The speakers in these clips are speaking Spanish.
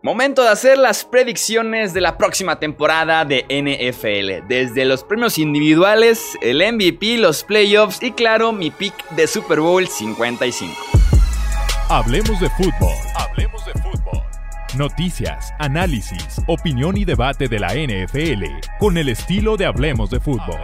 Momento de hacer las predicciones de la próxima temporada de NFL. Desde los premios individuales, el MVP, los playoffs y claro, mi pick de Super Bowl 55. Hablemos de fútbol. Hablemos de fútbol. Noticias, análisis, opinión y debate de la NFL con el estilo de Hablemos de fútbol.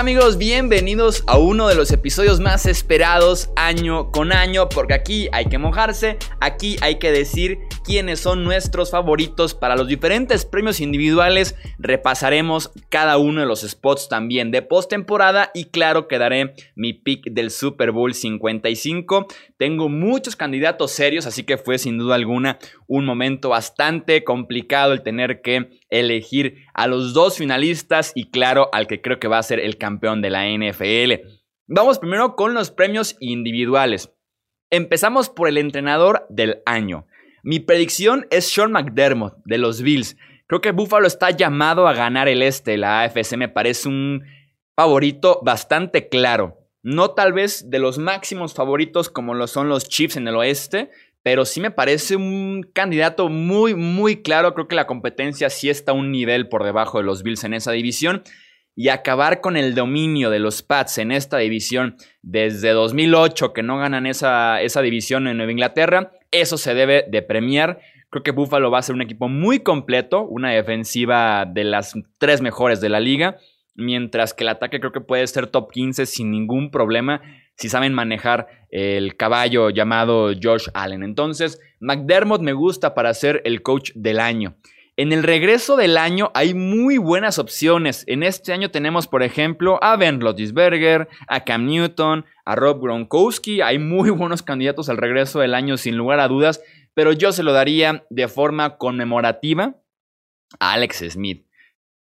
¿Qué tal amigos? Bienvenidos a uno de los episodios más esperados año con año, porque aquí hay que mojarse, aquí hay que decir quiénes son nuestros favoritos para los diferentes premios individuales. Repasaremos cada uno de los spots también de postemporada y claro que daré mi pick del Super Bowl 55. Tengo muchos candidatos serios, así que fue sin duda alguna un momento bastante complicado el tener que elegir a los dos finalistas y claro al que creo que va a ser el campeón de la NFL. Vamos primero con los premios individuales. Empezamos por el entrenador del año. Mi predicción es Sean McDermott de los Bills. Creo que Buffalo está llamado a ganar el este. La AFC me parece un favorito bastante claro. No tal vez de los máximos favoritos como lo son los Chiefs en el oeste, pero sí me parece un candidato muy, muy claro. Creo que la competencia sí está un nivel por debajo de los Bills en esa división. Y acabar con el dominio de los Pats en esta división desde 2008, que no ganan esa, esa división en Nueva Inglaterra, eso se debe de premiar. Creo que Buffalo va a ser un equipo muy completo, una defensiva de las tres mejores de la liga, mientras que el ataque creo que puede ser top 15 sin ningún problema si saben manejar el caballo llamado Josh Allen. Entonces, McDermott me gusta para ser el coach del año. En el regreso del año hay muy buenas opciones. En este año tenemos, por ejemplo, a Ben Roethlisberger, a Cam Newton, a Rob Gronkowski. Hay muy buenos candidatos al regreso del año, sin lugar a dudas. Pero yo se lo daría de forma conmemorativa a Alex Smith.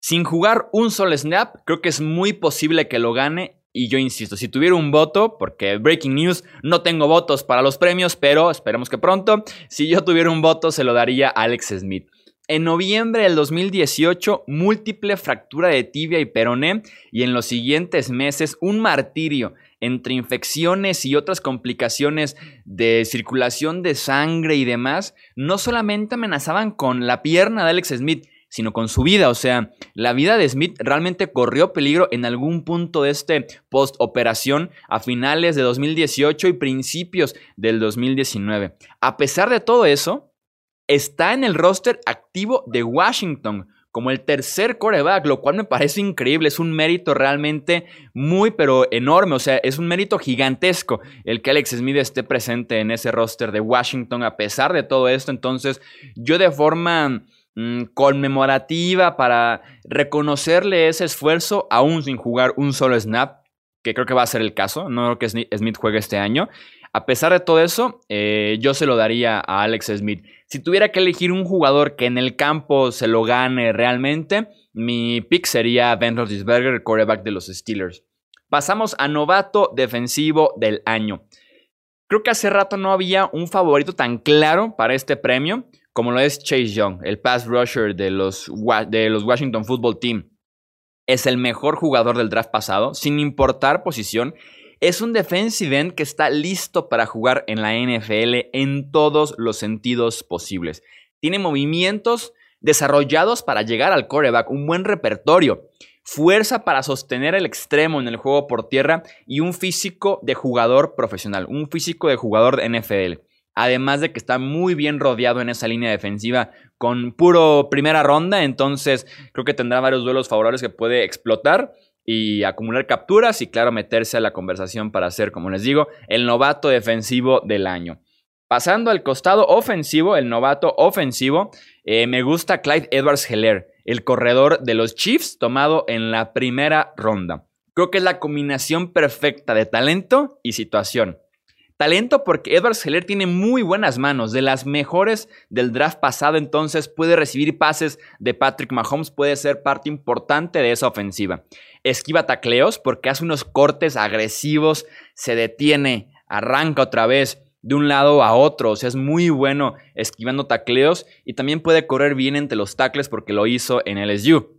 Sin jugar un solo snap, creo que es muy posible que lo gane y yo insisto, si tuviera un voto, porque Breaking News, no tengo votos para los premios, pero esperemos que pronto, si yo tuviera un voto, se lo daría a Alex Smith. En noviembre del 2018, múltiple fractura de tibia y peroné y en los siguientes meses un martirio entre infecciones y otras complicaciones de circulación de sangre y demás, no solamente amenazaban con la pierna de Alex Smith, sino con su vida. O sea, la vida de Smith realmente corrió peligro en algún punto de este post-operación a finales de 2018 y principios del 2019. A pesar de todo eso, está en el roster activo de Washington como el tercer coreback, lo cual me parece increíble, es un mérito realmente muy pero enorme, o sea, es un mérito gigantesco el que Alex Smith esté presente en ese roster de Washington a pesar de todo esto, entonces yo de forma Mm, conmemorativa para reconocerle ese esfuerzo aún sin jugar un solo snap, que creo que va a ser el caso, no creo que Smith juegue este año. A pesar de todo eso, eh, yo se lo daría a Alex Smith. Si tuviera que elegir un jugador que en el campo se lo gane realmente, mi pick sería Ben Roethlisberger, el quarterback de los Steelers. Pasamos a novato defensivo del año. Creo que hace rato no había un favorito tan claro para este premio como lo es Chase Young, el pass rusher de los, de los Washington Football Team. Es el mejor jugador del draft pasado, sin importar posición. Es un defensive end que está listo para jugar en la NFL en todos los sentidos posibles. Tiene movimientos desarrollados para llegar al coreback, un buen repertorio, fuerza para sostener el extremo en el juego por tierra y un físico de jugador profesional, un físico de jugador de NFL. Además de que está muy bien rodeado en esa línea defensiva con puro primera ronda. Entonces creo que tendrá varios duelos favorables que puede explotar y acumular capturas y claro meterse a la conversación para ser, como les digo, el novato defensivo del año. Pasando al costado ofensivo, el novato ofensivo, eh, me gusta Clyde Edwards Heller, el corredor de los Chiefs tomado en la primera ronda. Creo que es la combinación perfecta de talento y situación. Talento porque Edward Seller tiene muy buenas manos, de las mejores del draft pasado, entonces puede recibir pases de Patrick Mahomes, puede ser parte importante de esa ofensiva. Esquiva tacleos porque hace unos cortes agresivos, se detiene, arranca otra vez de un lado a otro. O sea, es muy bueno esquivando tacleos y también puede correr bien entre los tackles porque lo hizo en LSU.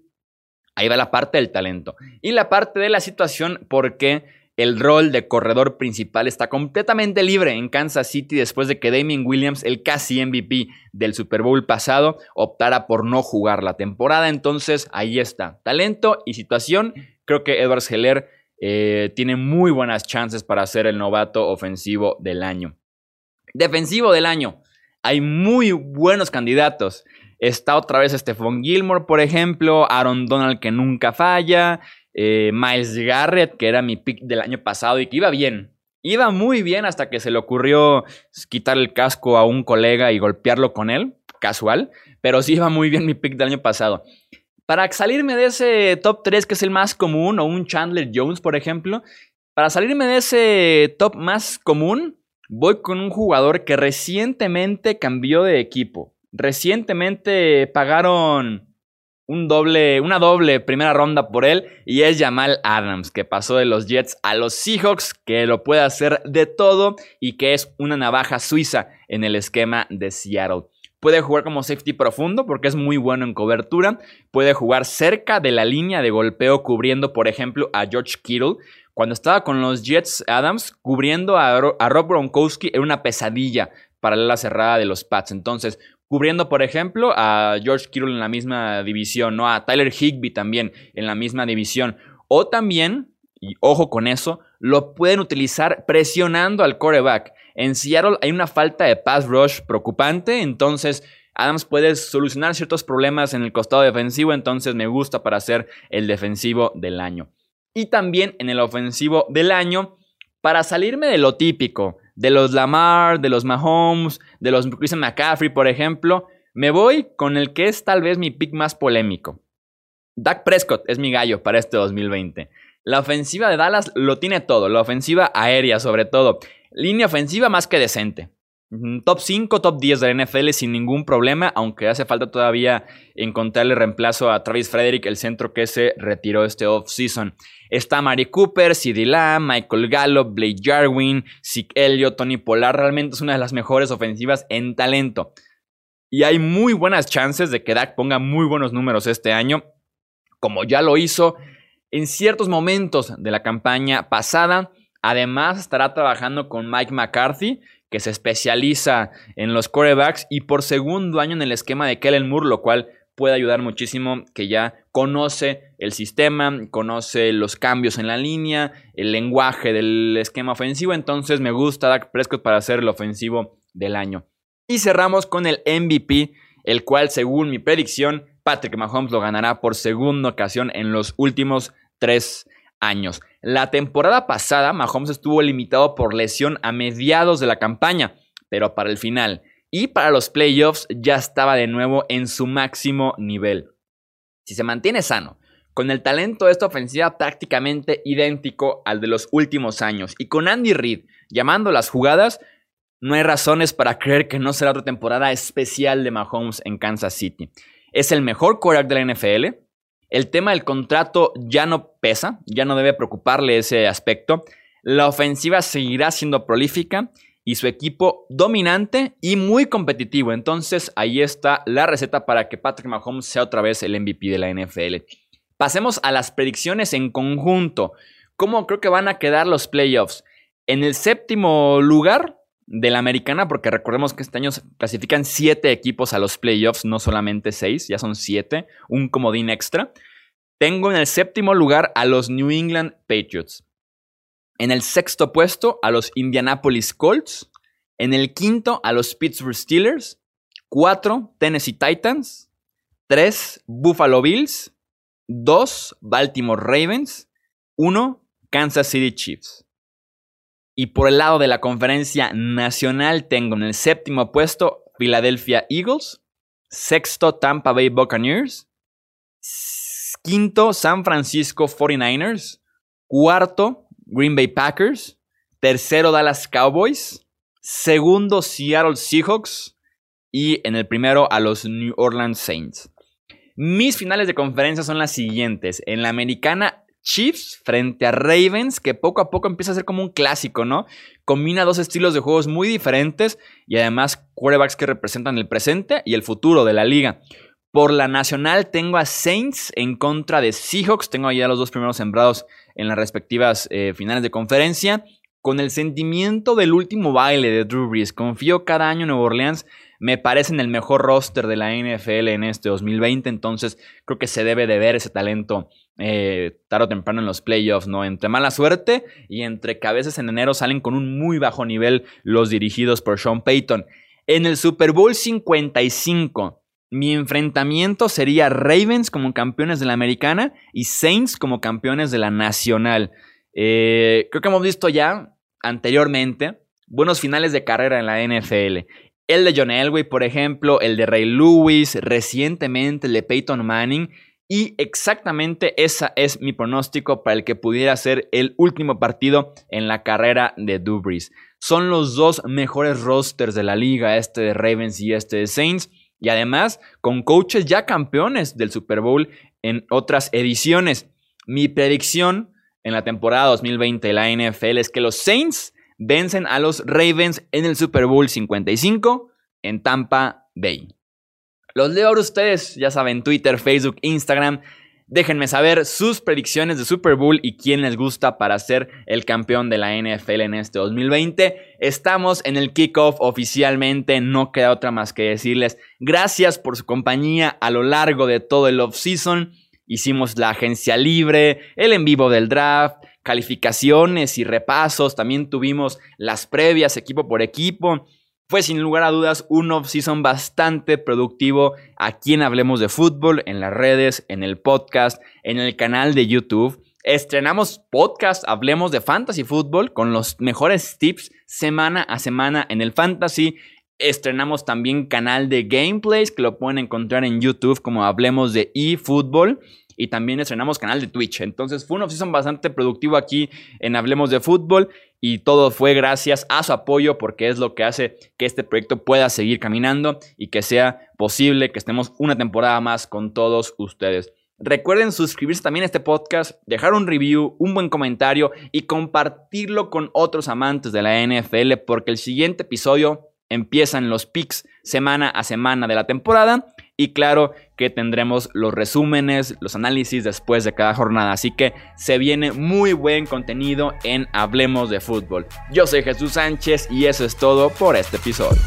Ahí va la parte del talento. Y la parte de la situación porque el rol de corredor principal está completamente libre en Kansas City después de que Damien Williams, el casi MVP del Super Bowl pasado, optara por no jugar la temporada. Entonces, ahí está. Talento y situación. Creo que Edwards Heller eh, tiene muy buenas chances para ser el novato ofensivo del año. Defensivo del año. Hay muy buenos candidatos. Está otra vez Stephon Gilmore, por ejemplo, Aaron Donald que nunca falla, eh, Miles Garrett, que era mi pick del año pasado y que iba bien. Iba muy bien hasta que se le ocurrió quitar el casco a un colega y golpearlo con él, casual, pero sí iba muy bien mi pick del año pasado. Para salirme de ese top 3 que es el más común, o un Chandler Jones, por ejemplo, para salirme de ese top más común, voy con un jugador que recientemente cambió de equipo. Recientemente pagaron un doble, una doble primera ronda por él y es Jamal Adams, que pasó de los Jets a los Seahawks, que lo puede hacer de todo y que es una navaja suiza en el esquema de Seattle. Puede jugar como safety profundo porque es muy bueno en cobertura. Puede jugar cerca de la línea de golpeo cubriendo, por ejemplo, a George Kittle. Cuando estaba con los Jets Adams, cubriendo a, Rob Gronkowski era una pesadilla para la cerrada de los Pats. Entonces, cubriendo, por ejemplo, a George Kittle en la misma división, ¿no? A Tyler Higby también en la misma división. O también, y ojo con eso, lo pueden utilizar presionando al quarterback. En Seattle hay una falta de pass rush preocupante, entonces Adams puede solucionar ciertos problemas en el costado defensivo, entonces me gusta para ser el defensivo del año. Y también en el ofensivo del año, para salirme de lo típico, de los Lamar, de los Mahomes, de los Christian McCaffrey, por ejemplo, me voy con el que es tal vez mi pick más polémico. Dak Prescott es mi gallo para este 2020. La ofensiva de Dallas lo tiene todo, la ofensiva aérea sobre todo. Línea ofensiva más que decente. Top 5, top 10 de la NFL sin ningún problema, aunque hace falta todavía encontrarle reemplazo a Travis Frederick, el centro que se retiró este off-season. Está Mari Cooper, CD Lamb, Michael Gallup, Blake Jarwin, Zeke Elliott, Tony Pollard. Realmente es una de las mejores ofensivas en talento. Y hay muy buenas chances de que Dak ponga muy buenos números este año, como ya lo hizo en ciertos momentos de la campaña pasada. Además, estará trabajando con Mike McCarthy, que se especializa en los quarterbacks y por segundo año en el esquema de Kellen Moore, lo cual puede ayudar muchísimo, que ya conoce el sistema, conoce los cambios en la línea, el lenguaje del esquema ofensivo, entonces me gusta Dak Prescott para ser el ofensivo del año. Y cerramos con el MVP, el cual según mi predicción, Patrick Mahomes lo ganará por segunda ocasión en los últimos tres años. La temporada pasada, Mahomes estuvo limitado por lesión a mediados de la campaña, pero para el final y para los playoffs ya estaba de nuevo en su máximo nivel. Si se mantiene sano, con el talento de esta ofensiva prácticamente idéntico al de los últimos años y con Andy Reid llamando las jugadas, no hay razones para creer que no será otra temporada especial de Mahomes en Kansas City. Es el mejor quarterback de la NFL, el tema del contrato ya no pesa, ya no debe preocuparle ese aspecto. La ofensiva seguirá siendo prolífica y su equipo dominante y muy competitivo. Entonces ahí está la receta para que Patrick Mahomes sea otra vez el MVP de la NFL. Pasemos a las predicciones en conjunto. ¿Cómo creo que van a quedar los playoffs? En el séptimo lugar de la americana, porque recordemos que este año clasifican siete equipos a los playoffs, no solamente seis, ya son siete, un comodín extra. Tengo en el séptimo lugar a los New England Patriots. En el sexto puesto a los Indianapolis Colts. En el quinto a los Pittsburgh Steelers. Cuatro, Tennessee Titans. Tres, Buffalo Bills. Dos, Baltimore Ravens. Uno, Kansas City Chiefs. Y por el lado de la conferencia nacional tengo en el séptimo puesto Philadelphia Eagles, sexto Tampa Bay Buccaneers, quinto San Francisco 49ers, cuarto Green Bay Packers, tercero Dallas Cowboys, segundo Seattle Seahawks y en el primero a los New Orleans Saints. Mis finales de conferencia son las siguientes. En la americana Chiefs frente a Ravens, que poco a poco empieza a ser como un clásico, ¿no? Combina dos estilos de juegos muy diferentes y además quarterbacks que representan el presente y el futuro de la liga. Por la nacional tengo a Saints en contra de Seahawks. Tengo ya los dos primeros sembrados en las respectivas eh, finales de conferencia. Con el sentimiento del último baile de Drew Brees, confío cada año en Nueva Orleans. Me parecen el mejor roster de la NFL en este 2020. Entonces creo que se debe de ver ese talento eh, tarde o temprano en los playoffs, ¿no? Entre mala suerte y entre que a veces en enero salen con un muy bajo nivel los dirigidos por Sean Payton. En el Super Bowl 55 mi enfrentamiento sería Ravens como campeones de la americana y Saints como campeones de la nacional. Eh, creo que hemos visto ya anteriormente buenos finales de carrera en la NFL. El de John Elway, por ejemplo, el de Ray Lewis, recientemente el de Peyton Manning. Y exactamente ese es mi pronóstico para el que pudiera ser el último partido en la carrera de Dubris. Son los dos mejores rosters de la liga, este de Ravens y este de Saints. Y además con coaches ya campeones del Super Bowl en otras ediciones. Mi predicción en la temporada 2020 de la NFL es que los Saints vencen a los Ravens en el Super Bowl 55 en Tampa Bay. Los leo ahora ustedes, ya saben, Twitter, Facebook, Instagram. Déjenme saber sus predicciones de Super Bowl y quién les gusta para ser el campeón de la NFL en este 2020. Estamos en el kickoff oficialmente, no queda otra más que decirles gracias por su compañía a lo largo de todo el off-season. Hicimos la agencia libre, el en vivo del draft, calificaciones y repasos. También tuvimos las previas equipo por equipo. Fue sin lugar a dudas un off-season bastante productivo aquí en Hablemos de Fútbol, en las redes, en el podcast, en el canal de YouTube. Estrenamos podcast Hablemos de Fantasy Fútbol con los mejores tips semana a semana en el Fantasy. Estrenamos también canal de gameplays que lo pueden encontrar en YouTube como Hablemos de eFootball y también estrenamos canal de Twitch. Entonces fue un off-season bastante productivo aquí en Hablemos de Fútbol y todo fue gracias a su apoyo porque es lo que hace que este proyecto pueda seguir caminando y que sea posible que estemos una temporada más con todos ustedes. Recuerden suscribirse también a este podcast, dejar un review, un buen comentario y compartirlo con otros amantes de la NFL porque el siguiente episodio empiezan los picks semana a semana de la temporada y claro que tendremos los resúmenes, los análisis después de cada jornada. Así que se viene muy buen contenido en Hablemos de Fútbol. Yo soy Jesús Sánchez y eso es todo por este episodio.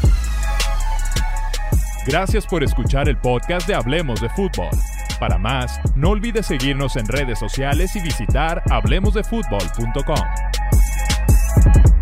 Gracias por escuchar el podcast de Hablemos de Fútbol. Para más, no olvides seguirnos en redes sociales y visitar hablemosdefutbol.com.